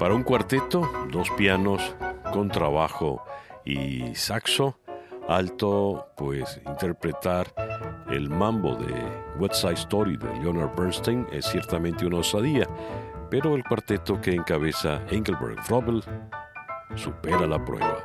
Para un cuarteto, dos pianos, con trabajo y saxo, alto, pues interpretar el mambo de West Side Story de Leonard Bernstein es ciertamente una osadía, pero el cuarteto que encabeza Engelbert Frobel supera la prueba.